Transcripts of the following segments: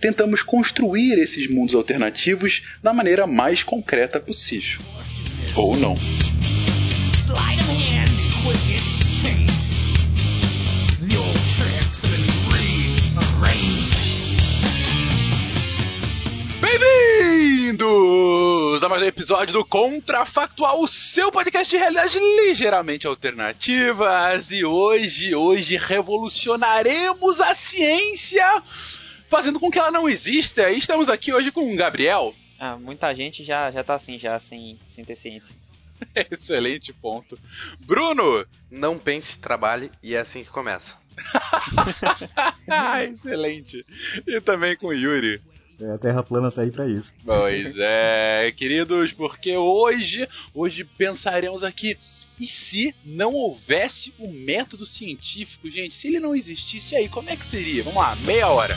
tentamos construir esses mundos alternativos da maneira mais concreta possível. Ou não. Bem-vindos a mais um episódio do Contrafactual, o seu podcast de realidades ligeiramente alternativas. E hoje, hoje revolucionaremos a ciência fazendo com que ela não exista. E estamos aqui hoje com o Gabriel. Ah, muita gente já, já tá assim, já sem, sem ter ciência. Excelente ponto. Bruno! Não pense, trabalhe e é assim que começa. Excelente. E também com o Yuri. É, a Terra plana sair para isso. Pois é, queridos, porque hoje, hoje pensaremos aqui e se não houvesse o método científico, gente? Se ele não existisse aí, como é que seria? Vamos lá, meia hora.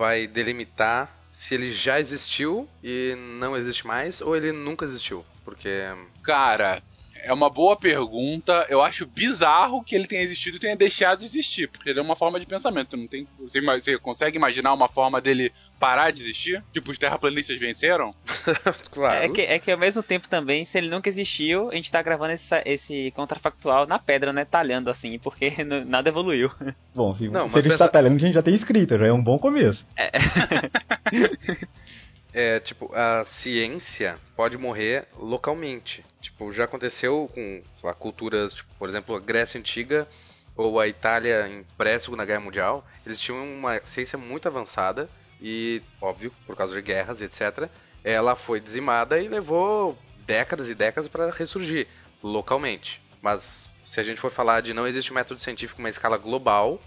Vai, delimitar se ele já existiu e não existe mais ou ele nunca existiu. Porque. Cara, é uma boa pergunta. Eu acho bizarro que ele tenha existido e tenha deixado de existir, porque ele é uma forma de pensamento. Não tem, você, você consegue imaginar uma forma dele parar de existir? Tipo, os terraplanistas venceram? claro. É que, é que ao mesmo tempo também, se ele nunca existiu, a gente tá gravando esse, esse contrafactual na pedra, né? Talhando assim, porque nada evoluiu. Bom, se, não, se ele pensa... está talhando, a gente já tem escrita, já é um bom começo. É. é, tipo, a ciência pode morrer localmente. Tipo, já aconteceu com lá, culturas, tipo, por exemplo, a Grécia Antiga ou a Itália em pré-segunda guerra mundial, eles tinham uma ciência muito avançada e, óbvio, por causa de guerras, etc., ela foi dizimada e levou décadas e décadas para ressurgir localmente. Mas se a gente for falar de não existe método científico em uma escala global,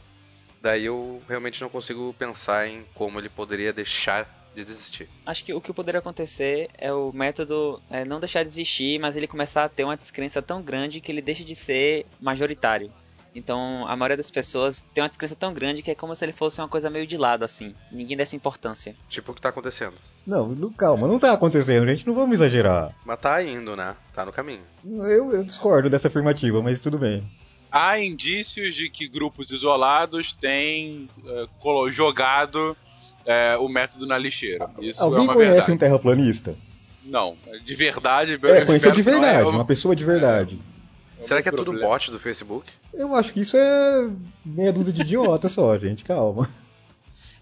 daí eu realmente não consigo pensar em como ele poderia deixar de existir. Acho que o que poderia acontecer é o método é, não deixar de existir, mas ele começar a ter uma descrença tão grande que ele deixa de ser majoritário. Então, a maioria das pessoas tem uma descrença tão grande que é como se ele fosse uma coisa meio de lado, assim. Ninguém desse importância. Tipo o que tá acontecendo. Não, calma, não tá acontecendo, gente. Não vamos exagerar. Mas tá indo, né? Tá no caminho. Eu, eu discordo dessa afirmativa, mas tudo bem. Há indícios de que grupos isolados têm uh, jogado uh, o método na lixeira. Isso Alguém é conhece verdade. um terraplanista? Não, de verdade. É, conhecer de verdade, é, uma pessoa de verdade. É. Será que é tudo bot do Facebook? Eu acho que isso é meia dúzia de idiota só, gente, calma.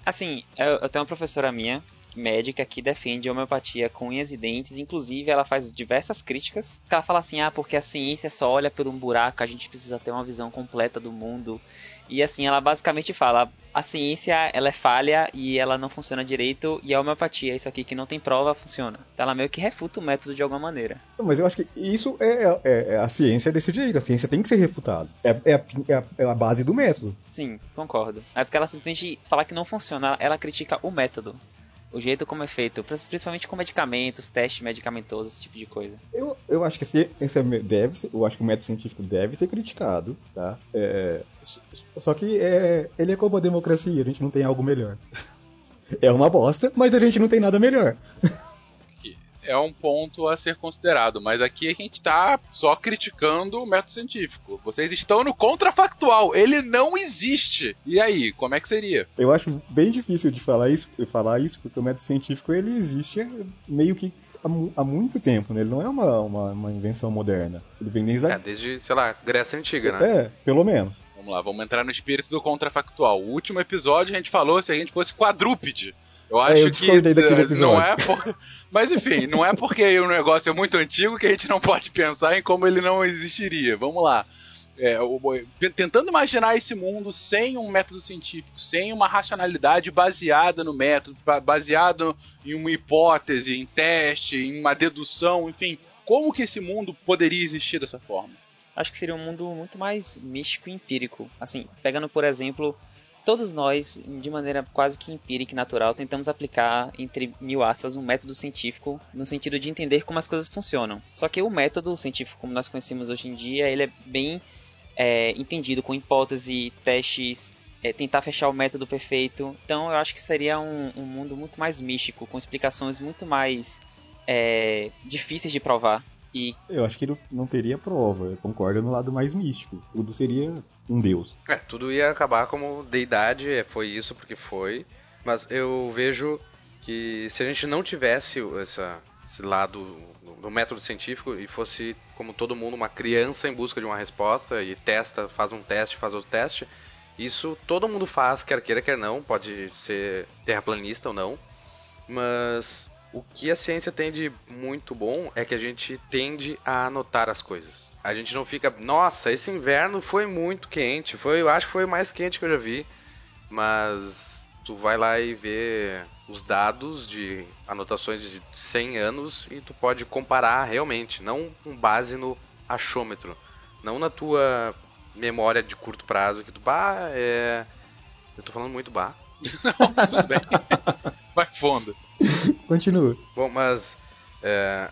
Assim, eu, eu tenho uma professora minha, médica, que defende a homeopatia com unhas e dentes. Inclusive, ela faz diversas críticas. Ela fala assim: ah, porque a ciência só olha por um buraco, a gente precisa ter uma visão completa do mundo. E assim, ela basicamente fala: a ciência ela é falha e ela não funciona direito, e a homeopatia, isso aqui que não tem prova, funciona. Então ela meio que refuta o método de alguma maneira. Mas eu acho que isso é, é- é a ciência desse jeito. A ciência tem que ser refutada. É, é a, é a- é a base do método. Sim, concordo. É porque ela simplesmente fala que não funciona, ela critica o método. O jeito como é feito, principalmente com medicamentos, teste medicamentoso, esse tipo de coisa. Eu, eu acho que a ciência deve ser, eu acho que o método científico deve ser criticado, tá? É, só que é, ele é como a democracia, a gente não tem algo melhor. É uma bosta, mas a gente não tem nada melhor. É um ponto a ser considerado, mas aqui a gente tá só criticando o método científico. Vocês estão no contrafactual, ele não existe. E aí, como é que seria? Eu acho bem difícil de falar isso, falar isso porque o método científico ele existe meio que há, mu- há muito tempo, né? Ele não é uma, uma, uma invenção moderna. Ele vem desde É, desde, sei lá, Grécia Antiga, né? É, pelo menos. Vamos lá, vamos entrar no espírito do contrafactual. O último episódio a gente falou se a gente fosse quadrúpede. Eu acho eu que daquele episódio. não é por... Mas enfim, não é porque o negócio é muito antigo que a gente não pode pensar em como ele não existiria. Vamos lá. É, tentando imaginar esse mundo sem um método científico, sem uma racionalidade baseada no método, ba- baseado em uma hipótese, em teste, em uma dedução, enfim, como que esse mundo poderia existir dessa forma? Acho que seria um mundo muito mais místico e empírico. Assim, pegando por exemplo, todos nós, de maneira quase que empírica e natural, tentamos aplicar, entre mil aspas, um método científico no sentido de entender como as coisas funcionam. Só que o método científico, como nós conhecemos hoje em dia, ele é bem é, entendido com hipótese, testes, é, tentar fechar o método perfeito. Então eu acho que seria um, um mundo muito mais místico, com explicações muito mais é, difíceis de provar. E Eu acho que ele não teria prova. Eu concordo no lado mais místico. Tudo seria um deus. É, tudo ia acabar como deidade, é, foi isso porque foi. Mas eu vejo que se a gente não tivesse essa, esse lado do, do método científico e fosse, como todo mundo, uma criança em busca de uma resposta e testa, faz um teste, faz outro teste, isso todo mundo faz, quer queira, quer não, pode ser terraplanista ou não. Mas o que a ciência tem de muito bom é que a gente tende a anotar as coisas. A gente não fica, nossa, esse inverno foi muito quente, foi, eu acho que foi o mais quente que eu já vi. Mas tu vai lá e vê os dados de anotações de 100 anos e tu pode comparar realmente, não com base no achômetro, não na tua memória de curto prazo que tu, bah, é... Eu tô falando muito bah. Tudo bem. Vai fundo. Continua. Bom, mas é,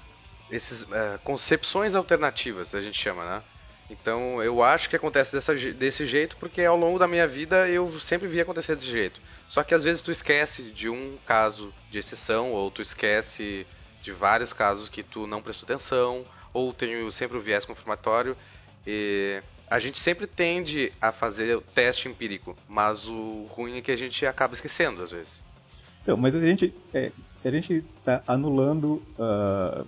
esses é, concepções alternativas a gente chama, né? Então eu acho que acontece dessa, desse jeito porque ao longo da minha vida eu sempre vi acontecer desse jeito. Só que às vezes tu esquece de um caso de exceção ou tu esquece de vários casos que tu não prestou atenção ou tem sempre o viés confirmatório e a gente sempre tende a fazer o teste empírico, mas o ruim é que a gente acaba esquecendo às vezes. Então, mas a gente, é, se a gente está anulando, ah,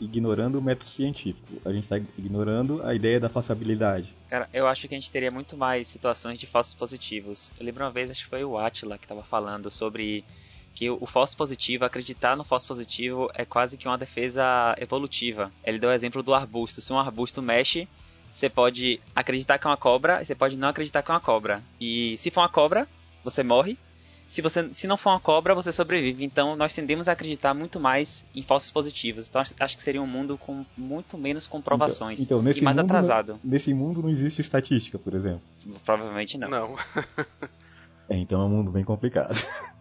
ignorando o método científico, a gente está ignorando a ideia da falsibilidade. Cara, eu acho que a gente teria muito mais situações de falsos positivos. Eu lembro uma vez, acho que foi o Atila que estava falando sobre que o o falso positivo, acreditar no falso positivo é quase que uma defesa evolutiva. Ele deu o exemplo do arbusto. Se um arbusto mexe, você pode acreditar que é uma cobra e você pode não acreditar que é uma cobra. E se for uma cobra, você morre. Se, você, se não for uma cobra, você sobrevive. Então nós tendemos a acreditar muito mais em falsos positivos. Então acho- que seria um mundo com muito menos comprovações. Então, então, nesse e mais mundo, atrasado. Não, nesse mundo não existe estatística, por exemplo. Provavelmente não. Não. É, então é um mundo bem complicado.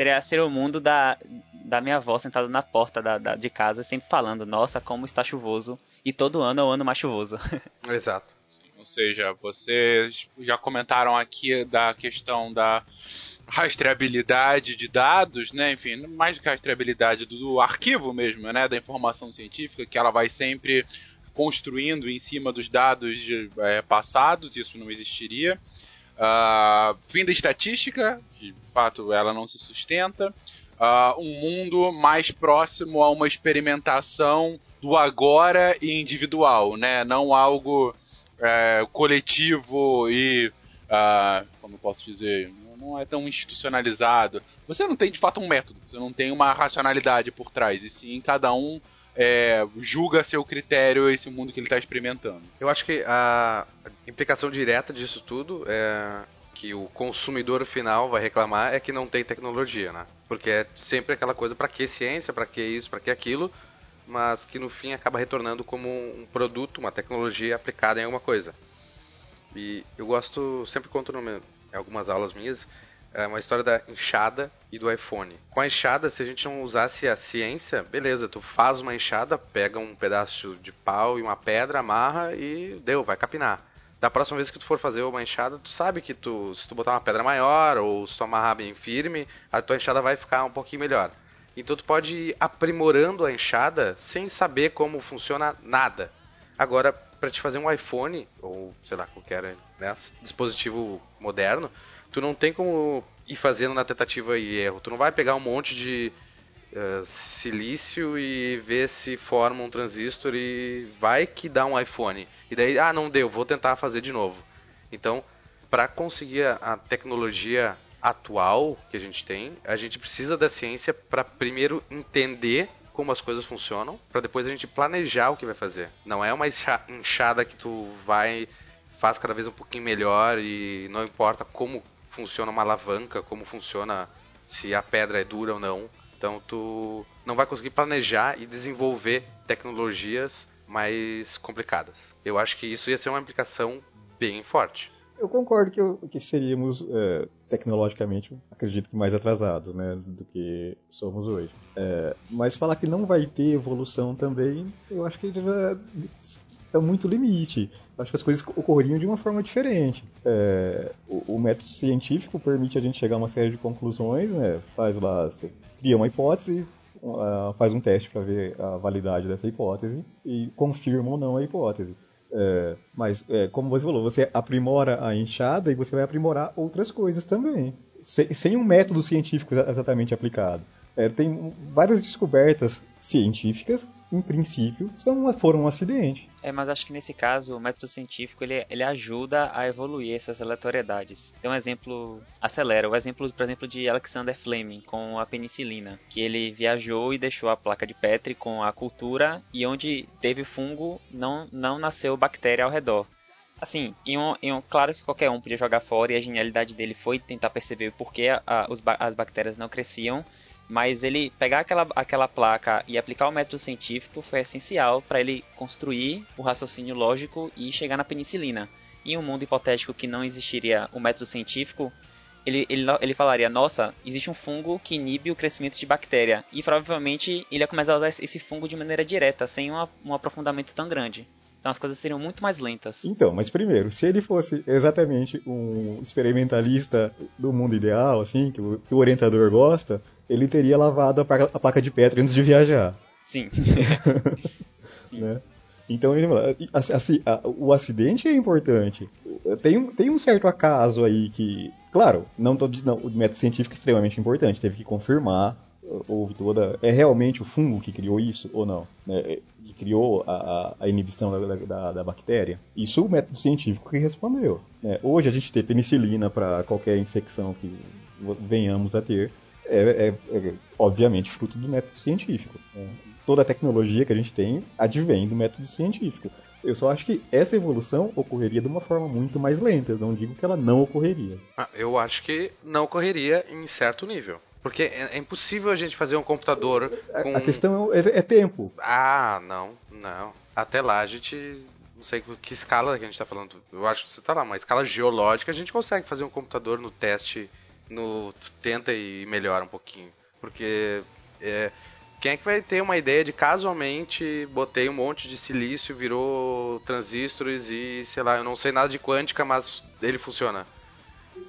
Seria, seria o mundo da, da minha avó sentada na porta da, da- de casa, sempre falando: Nossa, como está chuvoso. E todo ano é o ano mais chuvoso. Exato. Ou seja, vocês já comentaram aqui da questão da rastreabilidade de dados, né? Enfim, mais do que a rastreabilidade do arquivo mesmo, né? Da informação científica, que ela vai sempre construindo em cima dos dados de, é, passados, isso não existiria. Ah, fim da estatística, que de fato ela não se sustenta. Ah, um mundo mais próximo a uma experimentação do agora e individual, né? Não algo é, coletivo e ah, como eu posso dizer, não é tão institucionalizado. Você não tem de fato um método, você não tem uma racionalidade por trás, e sim cada um é, julga seu critério esse mundo que ele está experimentando. Eu acho que a implicação direta disso tudo é que o consumidor final vai reclamar é que não tem tecnologia, né? Porque é sempre aquela coisa para que ciência, para que isso, para que aquilo, mas que no fim acaba retornando como um produto, uma tecnologia aplicada em alguma coisa. E eu gosto, sempre conto em algumas aulas minhas, é uma história da enxada e do iPhone. Com a enxada, se a gente não usasse a ciência, beleza, tu faz uma enxada, pega um pedaço de pau e uma pedra, amarra e deu, vai capinar. Da próxima vez que tu for fazer uma enxada, tu sabe que tu, se tu botar uma pedra maior ou se tu amarrar bem firme, a tua enxada vai ficar um pouquinho melhor. Então tu pode ir aprimorando a enxada sem saber como funciona nada. Agora, para te fazer um iPhone ou sei lá qualquer né, dispositivo moderno, tu não tem como ir fazendo na tentativa e erro. Tu não vai pegar um monte de uh, silício e ver se forma um transistor e vai que dá um iPhone. E daí, ah, não deu, vou tentar fazer de novo. Então, para conseguir a tecnologia atual que a gente tem, a gente precisa da ciência para primeiro entender como as coisas funcionam, para depois a gente planejar o que vai fazer. Não é uma enxada que tu vai faz cada vez um pouquinho melhor e não importa como funciona uma alavanca, como funciona se a pedra é dura ou não. Então tu não vai conseguir planejar e desenvolver tecnologias mais complicadas. Eu acho que isso ia ser uma implicação bem forte. Eu concordo que, eu, que seríamos é, tecnologicamente, acredito que mais atrasados, né, do que somos hoje. É, mas falar que não vai ter evolução também, eu acho que já é muito limite. Acho que as coisas ocorreriam de uma forma diferente. É, o, o, método científico permite a gente chegar a uma série de conclusões, né? faz lá, você cria uma hipótese, uh, faz um teste para ver a validade dessa hipótese e confirma ou não a hipótese. É, mas, é, como você falou, você aprimora a enxada e você vai aprimorar outras coisas também, sem, sem um método científico exatamente aplicado. É, tem várias descobertas científicas, em princípio, são, foram um acidente. É, mas acho que nesse caso o método científico ele, ele ajuda a evoluir essas aleatoriedades. Tem um exemplo, acelera, o exemplo, por exemplo, de Alexander Fleming com a penicilina, que ele viajou e deixou a placa de Petri com a cultura e onde teve fungo não, não nasceu bactéria ao redor. Assim, em um, em um, claro que qualquer um podia jogar fora e a genialidade dele foi tentar perceber por que a, a, os, as bactérias não cresciam mas ele pegar aquela, aquela placa e aplicar o método científico foi essencial para ele construir o raciocínio lógico e chegar na penicilina. Em um mundo hipotético que não existiria o método científico, ele, ele, ele falaria: Nossa, existe um fungo que inibe o crescimento de bactéria. E provavelmente ele ia começar a usar esse fungo de maneira direta, sem uma, um aprofundamento tão grande. Então as coisas seriam muito mais lentas. Então, mas primeiro, se ele fosse exatamente um experimentalista do mundo ideal, assim, que o, que o orientador gosta, ele teria lavado a placa, a placa de Petri antes de viajar. Sim. Sim. Né? Então, assim, o acidente é importante. Tem, tem um certo acaso aí que, claro, não, tô, não o método científico é extremamente importante, teve que confirmar houve toda. É realmente o fungo que criou isso ou não? Né? Que criou a, a inibição da, da, da, bactéria? Isso o método científico que respondeu. Né? Hoje a gente tem penicilina para qualquer infecção que venhamos a ter. É, é, é, obviamente fruto do método científico. Né? Toda a tecnologia que a gente tem advém do método científico. Eu só acho que essa evolução ocorreria de uma forma muito mais lenta. Eu não digo que ela não ocorreria. Ah, eu acho que não ocorreria em certo nível. Porque é, é impossível a gente fazer um computador com... A questão é, é, tempo. Ah, não, não. Até lá a gente... Não sei que escala que a gente está falando. Eu acho que você está lá, uma escala geológica a gente consegue fazer um computador no teste, no tenta e melhora um pouquinho. Porque é, quem é que vai ter uma ideia de casualmente botei um monte de silício, virou transistores e sei lá, eu não sei nada de quântica, mas ele funciona.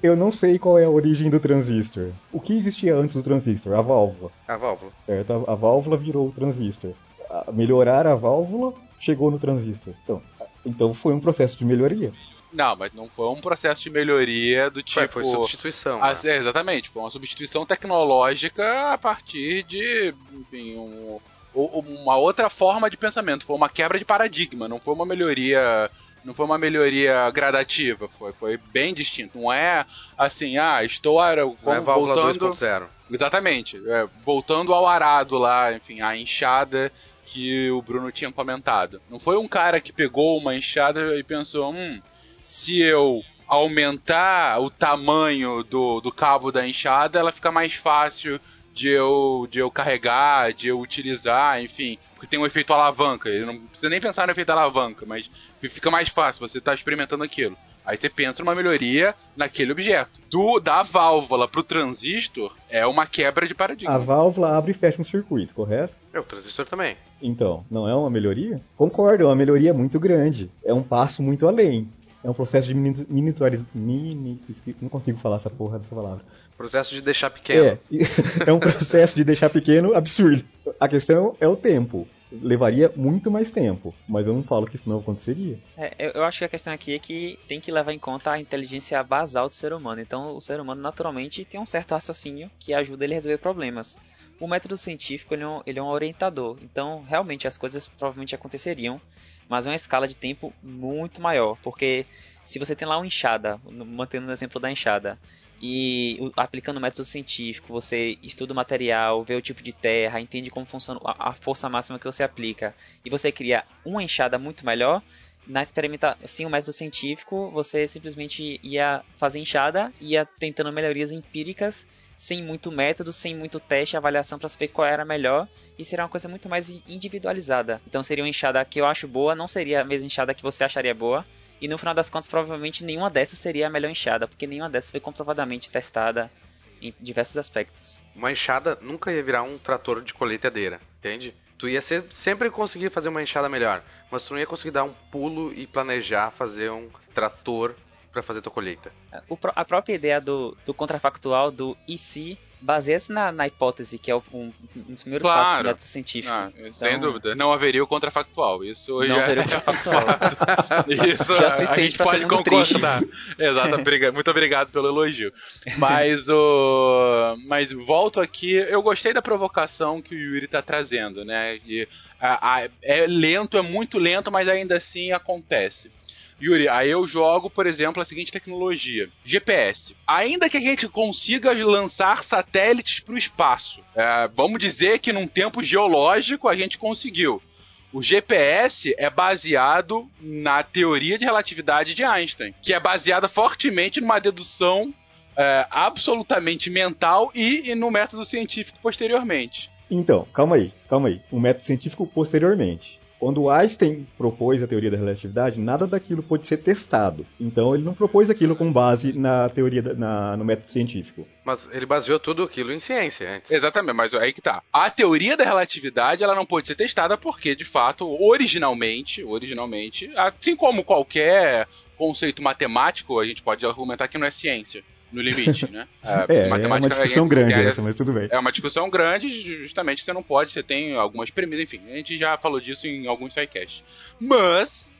Eu não sei qual é a origem do transistor. O que existia antes do transistor? A válvula. A válvula. Certo? A, a válvula virou o transistor. A, melhorar a válvula chegou no transistor. Então, então foi um processo de melhoria. Não, mas não foi um processo de melhoria do tipo. Foi, foi substituição. A, né? é, exatamente, foi uma substituição tecnológica a partir de enfim, um, uma outra forma de pensamento. Foi uma quebra de paradigma, não foi uma melhoria Não foi uma melhoria gradativa, foi, foi bem distinto. Não é assim, ah, estou Não é válvula voltando. 2.0. Exatamente. É, voltando ao arado lá, enfim, a enxada que o Bruno tinha comentado. Não foi um cara que pegou uma enxada e pensou, hum, se eu aumentar o tamanho do, do cabo da enxada, ela fica mais fácil de eu, de eu carregar, de eu utilizar, enfim. Porque tem um efeito alavanca. Ele não precisa nem pensar no efeito alavanca, mas fica mais fácil, você está experimentando aquilo. Aí você pensa numa melhoria naquele objeto. Do, da válvula pro transistor é uma quebra de paradigma. A válvula abre e fecha um circuito, correto? É, o transistor também. Então, não é uma melhoria? Concordo, é uma melhoria muito grande. É um passo muito além. É um processo de miniaturização. Mini... Não consigo falar essa porra dessa palavra. Processo de deixar pequeno. É, é um processo de deixar pequeno absurdo. A questão é o tempo. Levaria muito mais tempo, mas eu não falo que isso não aconteceria. É, eu, eu acho que a questão aqui é que tem que levar em conta a inteligência basal do ser humano. Então, o ser humano naturalmente tem um certo raciocínio que ajuda ele a resolver problemas. O método científico ele é, um, ele é um orientador. Então, realmente as coisas provavelmente aconteceriam, mas em uma escala de tempo muito maior. Porque se você tem lá uma enxada, mantendo o exemplo da enxada, e aplicando o método científico, você estuda o material, vê o tipo de terra, entende como funciona a, a força máxima que você aplica, e você cria uma enxada muito melhor, na experimentação, sem o método científico, você simplesmente ia fazer enxada, ia tentando melhorias empíricas, sem muito método, sem muito teste, avaliação para saber qual era melhor, e seria uma coisa muito mais individualizada. Então seria uma enxada que eu acho boa, não seria a mesma enxada que você acharia boa, e no final das contas, provavelmente nenhuma dessas seria a melhor enxada, porque nenhuma dessas foi comprovadamente testada em diversos aspectos. Uma enxada nunca ia virar um trator de colheitadeira, entende? Tu ia ser, sempre conseguir fazer uma enxada melhor, mas tu não ia conseguir dar um pulo e planejar fazer um trator para fazer tua colheita. Pró- a própria ideia do, do contrafactual, do e se, baseia-se na, na hipótese, que é um, um dos primeiros Claro. passos do método científico. Ah, sem Então, dúvida. Não haveria o contrafactual. Isso Não haveria o é contrafactual. Isso Já é a suficiente gente pra pode concordar. Exato, obriga- muito obrigado pelo elogio. Mas o. Mas volto aqui, eu gostei da provocação que o Yuri tá trazendo, né? E, a- a- é lento, é muito lento, mas ainda assim acontece. Yuri, aí eu jogo, por exemplo, a seguinte tecnologia: GPS. Ainda que a gente consiga lançar satélites para o espaço, é, vamos dizer que num tempo geológico a gente conseguiu. O GPS é baseado na teoria de relatividade de Einstein, que é baseada fortemente numa dedução é, absolutamente mental e, e no método científico posteriormente. Então, calma aí, calma aí. Um método científico posteriormente. Quando Einstein propôs a teoria da relatividade, nada daquilo pôde ser testado. Então ele não propôs aquilo com base na teoria, da- na- no método científico. Mas ele baseou tudo aquilo em ciência antes. Exatamente, mas aí que tá. A teoria da relatividade ela não pode ser testada porque, de fato, originalmente, originalmente, assim como qualquer conceito matemático, a gente pode argumentar que não é ciência. No limite, né? É, é uma discussão é- grande é- essa, mas tudo bem. É uma discussão grande, justamente você não pode, você tem algumas premissas, enfim, a gente já falou disso em alguns sidecasts. Mas,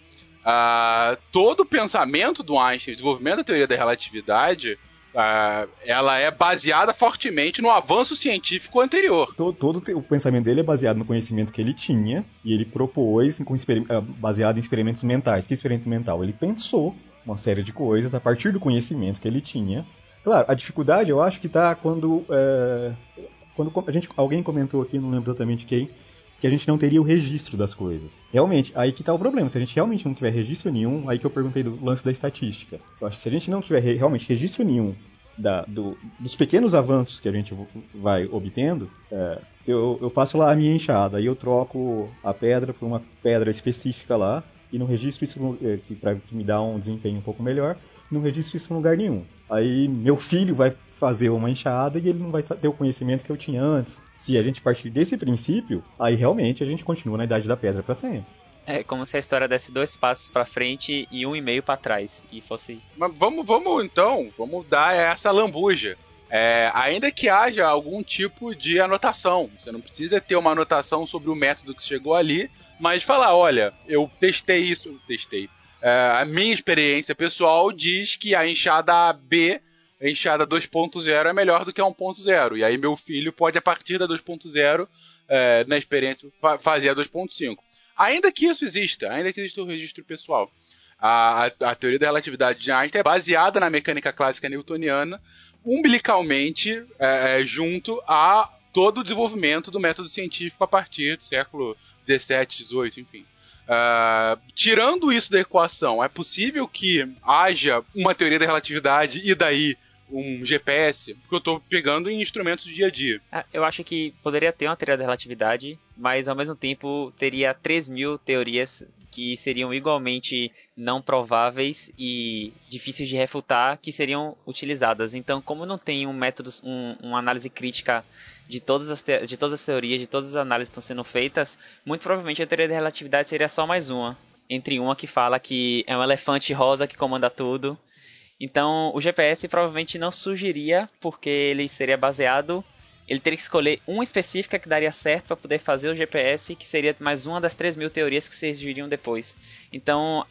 ah, todo o pensamento do Einstein, o desenvolvimento da teoria da relatividade, ah, ela é baseada fortemente no avanço científico anterior. Todo, todo o pensamento dele é baseado no conhecimento que ele tinha e ele propôs com ah, baseado em experimentos mentais. Que experimento mental? Ele pensou uma série de coisas a partir do conhecimento que ele tinha. Claro, a dificuldade eu acho que está quando, é, quando a gente, alguém comentou aqui, não lembro exatamente quem, que a gente não teria o registro das coisas. Realmente, aí que tá o problema. Se a gente realmente não tiver registro nenhum, aí que eu perguntei do lance da estatística. Eu acho que se a gente não tiver re- realmente registro nenhum da- do- dos pequenos avanços que a gente vai obtendo, é, se eu, eu faço lá a minha enxada, aí eu troco a pedra por uma pedra específica lá, e não registro isso no- é, que, pra, que me dá um desempenho um pouco melhor, não registro isso em lugar nenhum. Aí meu filho vai fazer uma enxada e ele não vai ter o conhecimento que eu tinha antes. Se a gente partir desse princípio, aí realmente a gente continua na idade da pedra para sempre. É como se a história desse dois passos pra frente e um e meio pra trás. E fosse. Mas vamos, vamos então, vamos dar essa lambuja. É, ainda que haja algum tipo de anotação, você não precisa ter uma anotação sobre o método que chegou ali, mas falar, olha, eu testei isso, testei. É, a minha experiência pessoal diz que a enxada B, a enxada 2.0 é melhor do que a 1.0. E aí meu filho pode, a partir da 2.0, é, na experiência, fa fazer a 2.5. Ainda que isso exista, ainda que exista o registro pessoal. A, a, a, teoria da relatividade de Einstein é baseada na mecânica clássica newtoniana, umbilicalmente é, é, junto a todo o desenvolvimento do método científico a partir do século 17, 18, enfim. Uh, tirando isso da equação, é possível que haja uma teoria da relatividade e daí um GPS, porque eu estou pegando em instrumentos do dia a dia. Ah, eu acho que poderia ter uma teoria da relatividade, mas ao mesmo tempo teria 3 mil teorias que seriam igualmente não prováveis e difíceis de refutar que seriam utilizadas. Então, como não tem um método, um, uma análise crítica de todas, as de todas as teorias, de todas as análises que estão sendo feitas, muito provavelmente a teoria da relatividade seria só mais uma. Entre uma que fala que é um elefante rosa que comanda tudo. Então, o GPS provavelmente não surgiria, porque ele seria baseado ele teria que escolher uma específica que daria certo para poder fazer o GPS, que seria mais uma das 3 mil teorias que surgiriam depois. Então.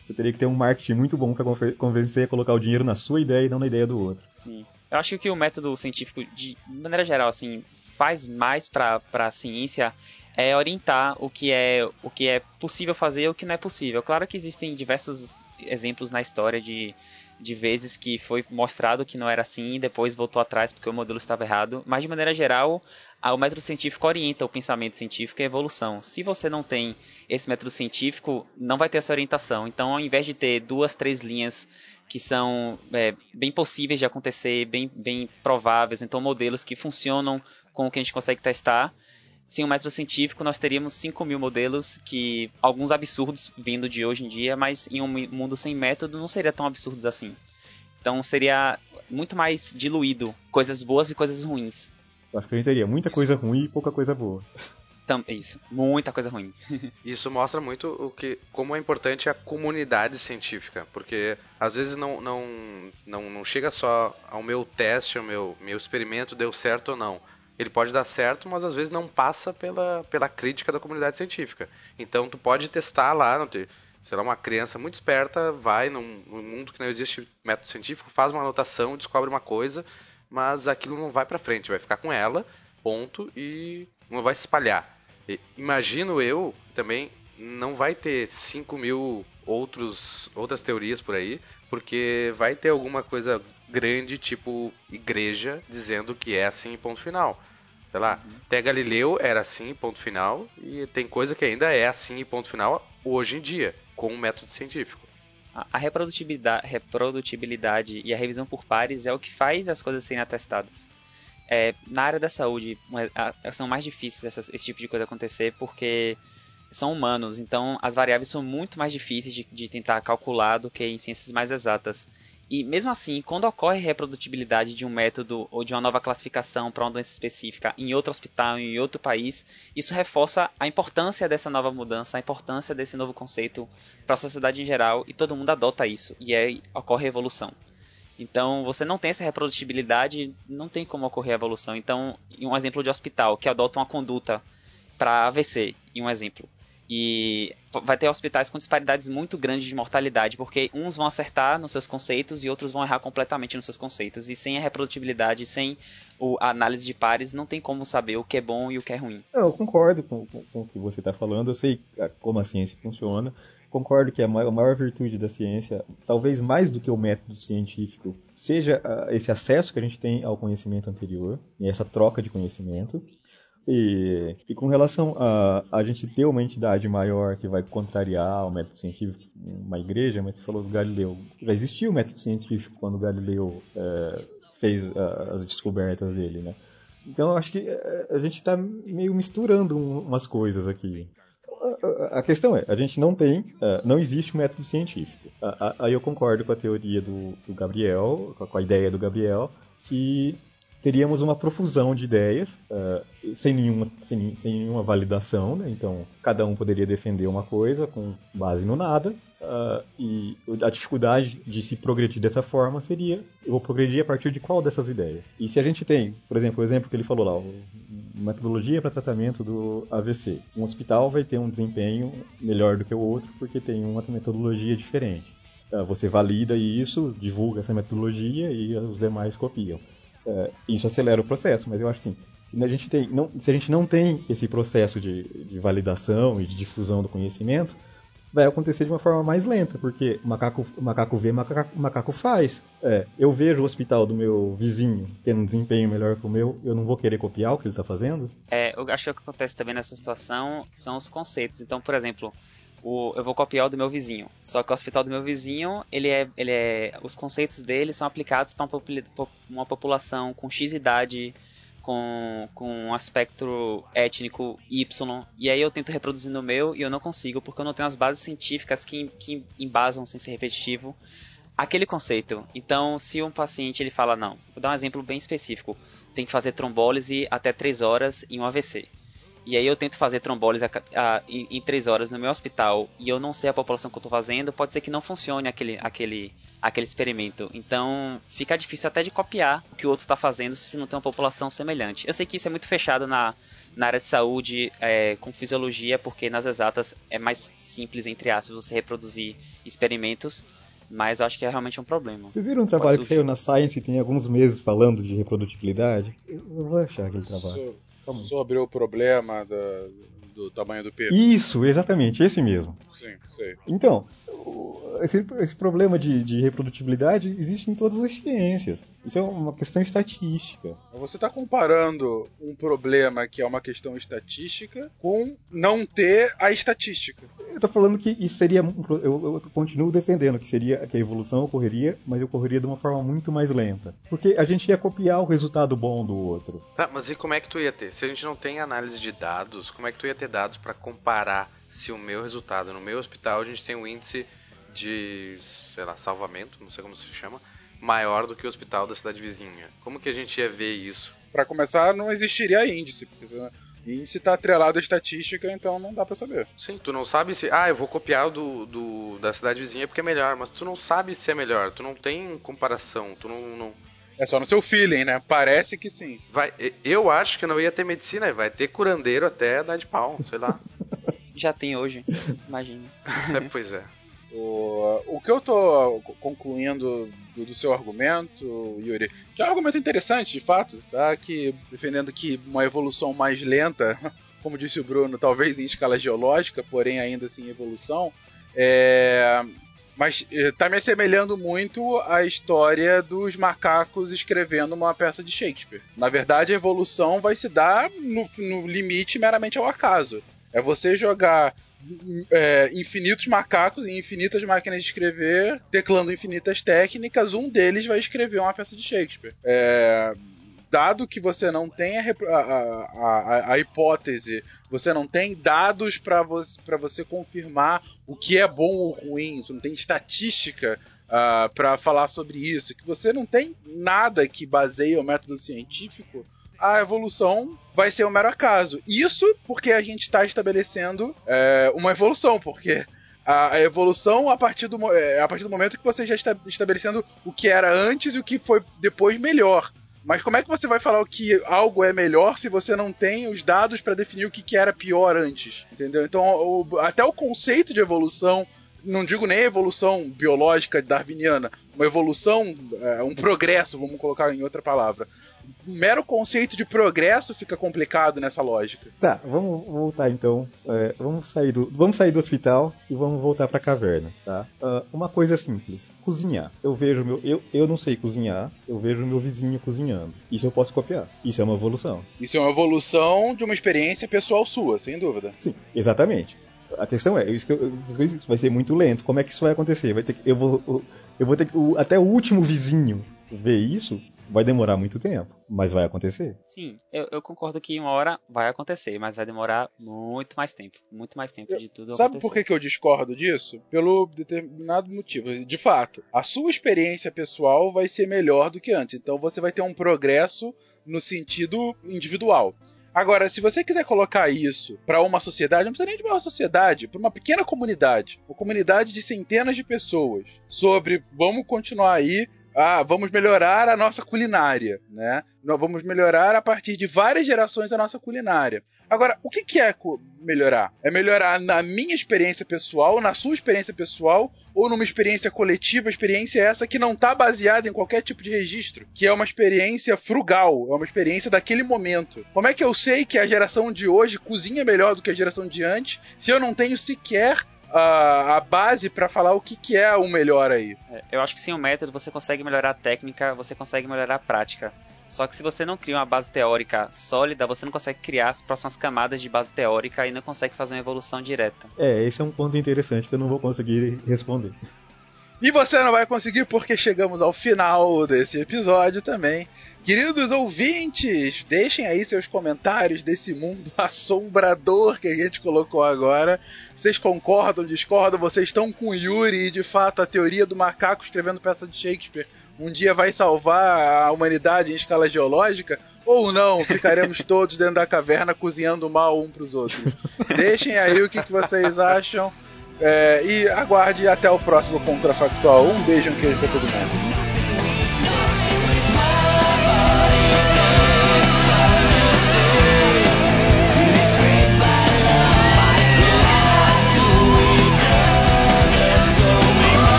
Você teria que ter um marketing muito bom para convencer a colocar o dinheiro na sua ideia e não na ideia do outro. Sim. Eu acho que o método científico, de maneira geral, assim, faz mais para a ciência é orientar o que é o que é possível fazer e o que não é possível. Claro que existem diversos exemplos na história de de vezes que foi mostrado que não era assim e depois voltou atrás porque o modelo estava errado. Mas de maneira geral, o método científico orienta o pensamento científico e a evolução. Se você não tem esse método científico, não vai ter essa orientação. Então, ao invés de ter duas, três linhas que são é, bem possíveis de acontecer, bem, bem prováveis, então modelos que funcionam com o que a gente consegue testar, sem um método científico, nós teríamos 5 mil modelos, que alguns absurdos vindo de hoje em dia, mas em um mundo sem método não seria tão absurdos assim. Então seria muito mais diluído coisas boas e coisas ruins. Eu acho que a gente teria muita coisa ruim e pouca coisa boa. Isso, muita coisa ruim. Isso mostra muito o que, como é importante a comunidade científica, porque às vezes não, não, não, não chega só ao meu teste, ao meu, meu experimento deu certo ou não ele pode dar certo, mas às vezes não passa pela, pela crítica da comunidade científica. Então tu pode testar lá, não sei lá, uma criança muito esperta vai num, num, mundo que não existe método científico, faz uma anotação, descobre uma coisa, mas aquilo não vai para frente, vai ficar com ela, ponto, e não vai se espalhar. E, imagino eu também não vai ter 5 mil outros, outras teorias por aí, porque vai ter alguma coisa grande, tipo igreja, dizendo que é assim, ponto final. Sei lá, uhum. até Galileu era assim, ponto final, e tem coisa que ainda é assim, ponto final, hoje em dia, com o um método científico. A reprodutibilidade, reprodutibilidade e a revisão por pares é o que faz as coisas serem atestadas. É, na área da saúde, são mais difíceis essas, esse tipo de coisa acontecer porque são humanos, então as variáveis são muito mais difíceis de, de tentar calcular do que em ciências mais exatas. E mesmo assim, quando ocorre reprodutibilidade de um método ou de uma nova classificação para uma doença específica em outro hospital, em outro país, isso reforça a importância dessa nova mudança, a importância desse novo conceito para a sociedade em geral e todo mundo adota isso e aí ocorre evolução. Então, você não tem essa reprodutibilidade, não tem como ocorrer evolução. Então, um exemplo de hospital que adota uma conduta para AVC, um exemplo e vai ter hospitais com disparidades muito grandes de mortalidade, porque uns vão acertar nos seus conceitos e outros vão errar completamente nos seus conceitos. E sem a reprodutibilidade, sem a análise de pares, não tem como saber o que é bom e o que é ruim. eu concordo com, com, com o que você está falando, eu sei como a ciência funciona. Concordo que a maior, a maior, virtude da ciência, talvez mais do que o método científico, seja uh, esse acesso que a gente tem ao conhecimento anterior, e essa troca de conhecimento. E, e, com relação a a gente ter uma entidade maior que vai contrariar o método científico, uma igreja, mas você falou do Galileu. Já existia o método científico quando Galileu é, fez as descobertas dele, né? Então eu acho que é, a gente está meio misturando umas coisas aqui. A questão é, a gente não tem, é, não existe um método científico. Aí eu concordo com a teoria do Gabriel, com a ideia do Gabriel, que teríamos uma profusão de ideias, uh, sem, nenhuma, sem, sem, nenhuma validação, né? então cada um poderia defender uma coisa com base no nada, uh, e a dificuldade de se progredir dessa forma seria, eu vou progredir a partir de qual dessas ideias? E se a gente tem, por exemplo, o exemplo que ele falou lá, metodologia para tratamento do AVC, um hospital vai ter um desempenho melhor do que o outro porque tem uma metodologia diferente. Uh, você valida isso, divulga essa metodologia e os demais copiam. É, isso acelera o processo, mas eu acho assim, se a gente, tem, não, se a gente não tem esse processo de, de, validação e de difusão do conhecimento, vai acontecer de uma forma mais lenta, porque macaco, macaco vê, macaco, macaco faz. É, eu vejo o hospital do meu vizinho tendo um desempenho melhor que o meu, eu não vou querer copiar o que ele está fazendo? É, eu acho que o que acontece também nessa situação são os conceitos. Então, por exemplo, o, eu vou copiar o do meu vizinho. Só que o hospital do meu vizinho, ele é, ele é, os conceitos dele são aplicados para uma, uma população com X idade, com, com um aspecto étnico Y, e aí eu tento reproduzir no meu e eu não consigo, porque eu não tenho as bases científicas que, que embasam, sem ser repetitivo, aquele conceito. Então, se um paciente ele fala, não, vou dar um exemplo bem específico, tem que fazer trombólise até 3 horas em um AVC. E aí eu tento fazer trombólise a, a, em, em 3 horas no meu hospital e eu não sei a população que eu estou fazendo, pode ser que não funcione aquele, aquele, aquele experimento. Então fica difícil até de copiar o que o outro está fazendo se não tem uma população semelhante. Eu sei que isso é muito fechado na, na área de saúde é, com fisiologia, porque nas exatas é mais simples, entre aspas, você reproduzir experimentos. Mas eu acho que é realmente um problema. Vocês viram um trabalho que saiu na Science tem alguns meses falando de reprodutibilidade? Eu vou achar aquele trabalho. Sobre o problema da, do tamanho do peso. Isso, exatamente, esse mesmo. Sim, sei. Então, esse, esse problema de, de, reprodutibilidade existe em todas as ciências. Isso é uma questão estatística. Você está comparando um problema que é uma questão estatística com não ter a estatística. Eu estou falando que isso seria. Eu, eu, continuo defendendo que seria que a evolução ocorreria, mas ocorreria de uma forma muito mais lenta. Porque a gente ia copiar o resultado bom do outro. Tá, mas e como é que tu ia ter? Se a gente não tem análise de dados, como é que tu ia ter dados para comparar se o meu resultado no meu hospital a gente tem um índice de, sei lá, salvamento, não sei como se chama, maior do que o hospital da cidade vizinha. Como que a gente ia ver isso? Para começar, não existiria índice, porque índice está atrelado à estatística, então não dá para saber. Sim, tu não sabe se, ah, eu vou copiar do, do da cidade vizinha porque é melhor, mas tu não sabe se é melhor, tu não tem comparação, tu não, não... É só no seu feeling, né? Parece que sim. Vai, eu acho que não ia ter medicina, vai ter curandeiro até dar de pau, sei lá. Já tem hoje, imagina. é, pois é. O, o que eu tô concluindo do, do, seu argumento, Yuri, que é um argumento interessante, de fato, tá? Que defendendo que uma evolução mais lenta, como disse o Bruno, talvez em escala geológica, porém ainda assim evolução, é, mas está me assemelhando muito à história dos macacos escrevendo uma peça de Shakespeare. Na verdade, a evolução vai se dar no, no limite meramente ao acaso. É você jogar é, infinitos macacos e infinitas máquinas de escrever, teclando infinitas técnicas, um deles vai escrever uma peça de Shakespeare. É, dado que você não tem a, a, a, a hipótese, você não tem dados para você, você confirmar o que é bom ou ruim, você não tem estatística uh, ah, para falar sobre isso, que você não tem nada que baseie o método científico a evolução vai ser um mero acaso. Isso porque a gente está estabelecendo é, uma evolução, porque a, evolução a partir, do, é, a partir do momento que você já está estabelecendo o que era antes e o que foi depois melhor. Mas como é que você vai falar que algo é melhor se você não tem os dados para definir o que, que era pior antes? Entendeu? Então, o, até o conceito de evolução não digo nem evolução biológica darwiniana, uma evolução, é, um progresso, vamos colocar em outra palavra o mero conceito de progresso fica complicado nessa lógica. Tá, vamos voltar então. É, vamos, sair do, vamos sair do hospital e vamos voltar pra caverna, tá? Uh, uma coisa simples: cozinhar. Eu vejo meu. Eu, eu não sei cozinhar, eu vejo meu vizinho cozinhando. Isso eu posso copiar. Isso é uma evolução. Isso é uma evolução de uma experiência pessoal sua, sem dúvida. Sim, exatamente. A questão é, isso, isso vai ser muito lento. Como é que isso vai acontecer? Vai ter que, eu vou, eu vou ter que, até o último vizinho ver isso vai demorar muito tempo, mas vai acontecer. Sim, eu, eu, concordo que uma hora vai acontecer, mas vai demorar muito mais tempo. Muito mais tempo de tudo Sabe acontecer. por que, que eu discordo disso? Pelo determinado motivo. De fato, a sua experiência pessoal vai ser melhor do que antes. Então você vai ter um progresso no sentido individual. Agora, se você quiser colocar isso para uma sociedade, não precisa nem de uma sociedade, para uma pequena comunidade, uma comunidade de centenas de pessoas, sobre vamos continuar aí ah, vamos melhorar a nossa culinária, né? Nós vamos melhorar a partir de várias gerações a nossa culinária. Agora, o que, é melhorar? É melhorar na minha experiência pessoal, na sua experiência pessoal, ou numa experiência coletiva, experiência essa que não está baseada em qualquer tipo de registro, que é uma experiência frugal, é uma experiência daquele momento. Como é que eu sei que a geração de hoje cozinha melhor do que a geração de antes, se eu não tenho sequer a, a base para falar o que, que é o melhor aí. É, eu acho que sem o método você consegue melhorar a técnica, você consegue melhorar a prática. Só que se você não cria uma base teórica sólida, você não consegue criar as próximas camadas de base teórica e não consegue fazer uma evolução direta. É, esse é um ponto interessante que eu não vou conseguir responder. E você não vai conseguir porque chegamos ao final desse episódio também. Queridos ouvintes, deixem aí seus comentários desse mundo assombrador que a gente colocou agora. Vocês concordam, discordam? Vocês estão com Yuri e de fato a teoria do macaco escrevendo peça de Shakespeare um dia vai salvar a humanidade em escala geológica? Ou não, ficaremos todos dentro da caverna cozinhando mal um para os outros? Deixem aí o que, que vocês acham. É, e aguarde até o próximo Contrafactual. Um beijo, um queijo pra todo mundo.